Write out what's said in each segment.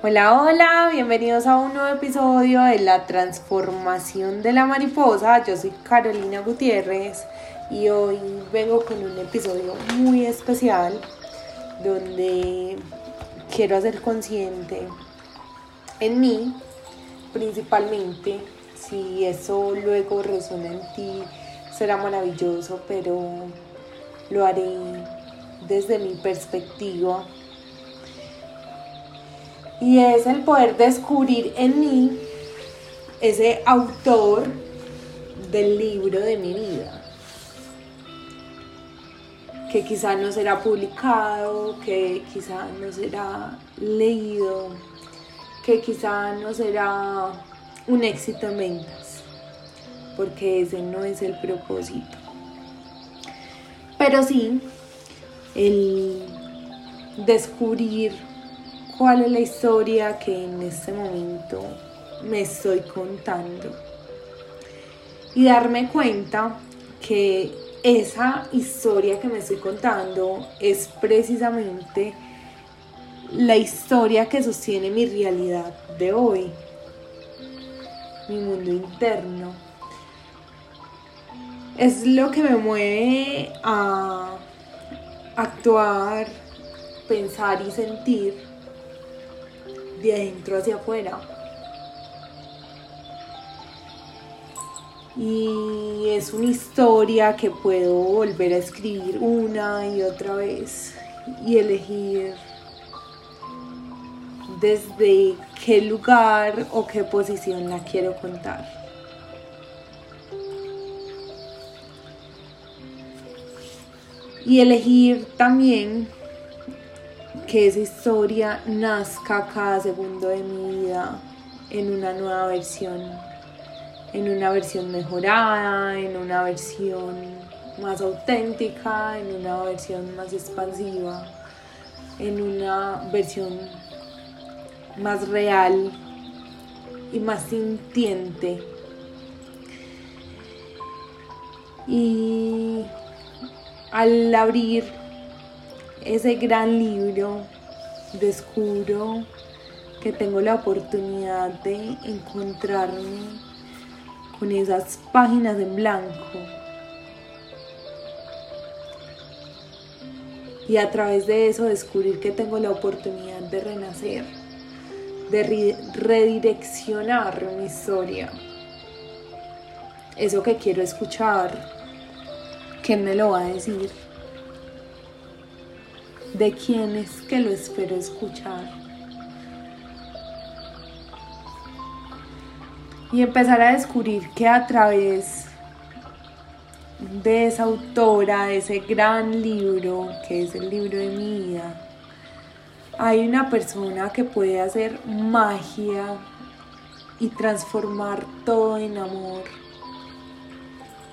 Hola, hola, bienvenidos a un nuevo episodio de La Transformación de la Mariposa. Yo soy Carolina Gutiérrez y hoy vengo con un episodio muy especial donde quiero hacer consciente en mí, principalmente, si eso luego resuena en ti, será maravilloso, pero lo haré desde mi perspectiva y es el poder descubrir en mí ese autor del libro de mi vida, que quizá no será publicado, que quizá no será leído, que quizá no será un éxito en ventas, porque ese no es el propósito. Pero sí, el descubrir cuál es la historia que en este momento me estoy contando. Y darme cuenta que esa historia que me estoy contando es precisamente la historia que sostiene mi realidad de hoy, mi mundo interno. Es lo que me mueve a actuar, pensar y sentir de adentro hacia afuera. Y es una historia que puedo volver a escribir una y otra vez y elegir desde qué lugar o qué posición la quiero contar. Y elegir también que esa historia nazca cada segundo de mi vida en una nueva versión, en una versión mejorada, en una versión más auténtica, en una versión más expansiva, en una versión más real y más sintiente. Y al abrir ese gran libro, descubro que tengo la oportunidad de encontrarme con esas páginas en blanco. Y a través de eso descubrir que tengo la oportunidad de renacer, de redireccionar mi historia. Eso que quiero escuchar, ¿quién me lo va a decir? De quién es que lo espero escuchar. Y empezar a descubrir que a través de esa autora, de ese gran libro, que es el libro de mi vida, hay una persona que puede hacer magia y transformar todo en amor,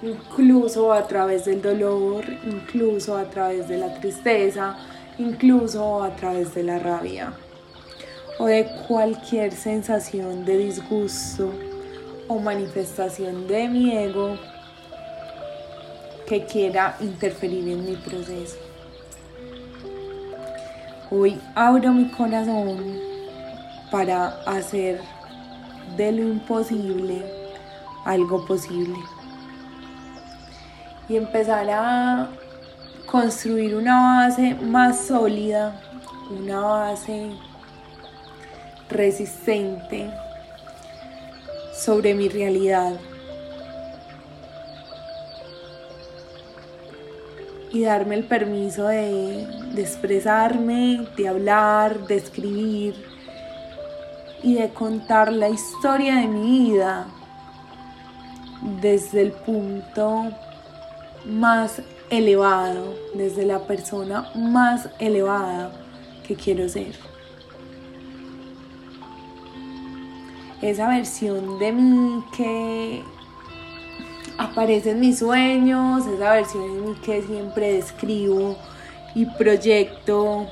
incluso a través del dolor, incluso a través de la tristeza, incluso a través de la rabia o de cualquier sensación de disgusto o manifestación de mi ego que quiera interferir en mi proceso. Hoy abro mi corazón para hacer de lo imposible algo posible y empezar a construir una base más sólida, una base resistente sobre mi realidad. Y darme el permiso de, expresarme, de hablar, de escribir y de contar la historia de mi vida desde el punto más elevado, desde la persona más elevada que quiero ser. Esa versión de mí que aparece en mis sueños, esa versión de mí que siempre describo y proyecto,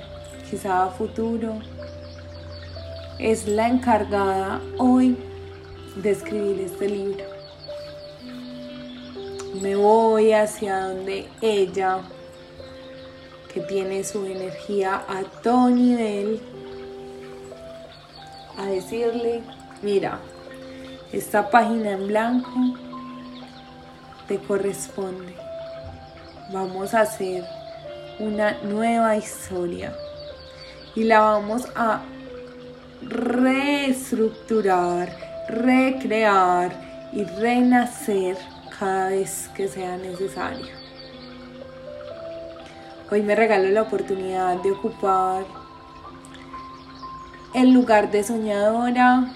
quizá futuro, es la encargada hoy de escribir este libro me voy hacia donde ella, que tiene su energía a todo nivel, a decirle, mira, esta página en blanco te corresponde. Vamos a hacer una nueva historia y la vamos a reestructurar, recrear y renacer cada vez que sea necesario. Hoy me regalo la oportunidad de ocupar el lugar de soñadora,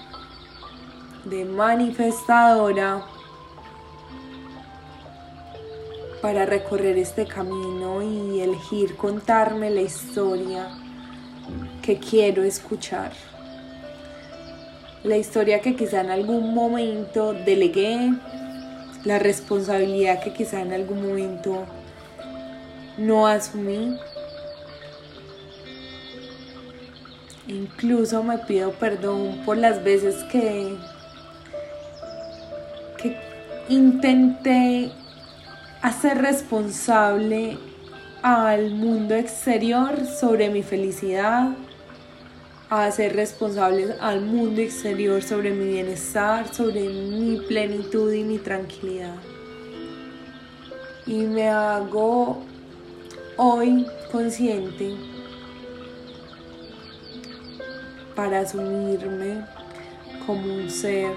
de manifestadora, para recorrer este camino y elegir contarme la historia que quiero escuchar. La historia que quizá en algún momento delegué, la responsabilidad que quizá en algún momento no asumí. Incluso me pido perdón por las veces que, que intenté hacer responsable al mundo exterior sobre mi felicidad, a hacer responsables al mundo exterior sobre mi bienestar, sobre mi plenitud y mi tranquilidad. Y me hago hoy consciente para asumirme como un ser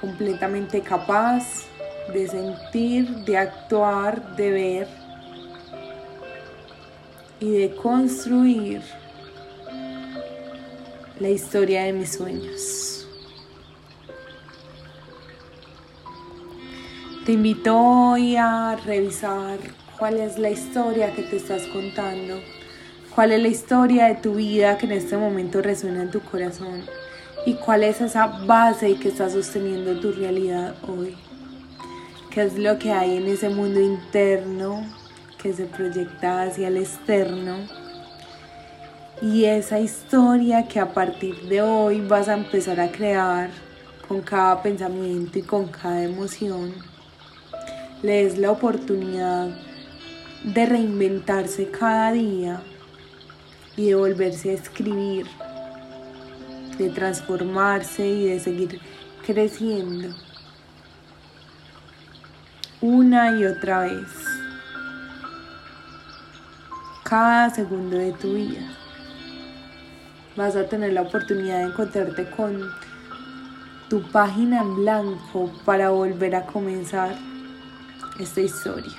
completamente capaz de sentir, de actuar, de ver y de construir la historia de mis sueños. Te invito hoy a revisar cuál es la historia que te estás contando, cuál es la historia de tu vida que en este momento resuena en tu corazón y cuál es esa base que está sosteniendo tu realidad hoy. ¿Qué es lo que hay en ese mundo interno que se proyecta hacia el externo? Y esa historia que a partir de hoy vas a empezar a crear con cada pensamiento y con cada emoción, le des la oportunidad de reinventarse cada día y de volverse a escribir, de transformarse y de seguir creciendo una y otra vez, cada segundo de tu vida vas a tener la oportunidad de encontrarte con tu página en blanco para volver a comenzar esta historia.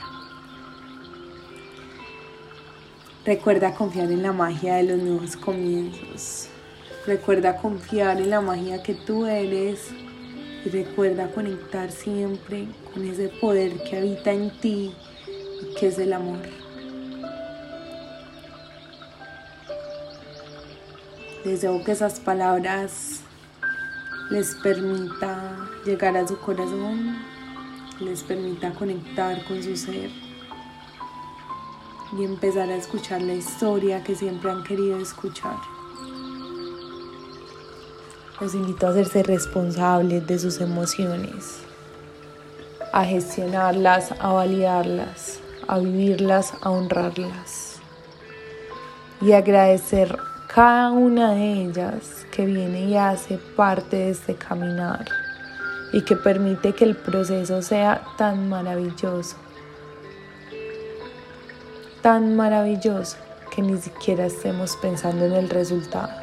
Recuerda confiar en la magia de los nuevos comienzos. Recuerda confiar en la magia que tú eres y recuerda conectar siempre con ese poder que habita en ti que es el amor. Deseo que esas palabras les permita llegar a su corazón, les permita conectar con su ser y empezar a escuchar la historia que siempre han querido escuchar. Los invito a hacerse responsables de sus emociones, a gestionarlas, a validarlas, a vivirlas, a honrarlas y agradecer cada una de ellas que viene y hace parte de este caminar y que permite que el proceso sea tan maravilloso, tan maravilloso que ni siquiera estemos pensando en el resultado.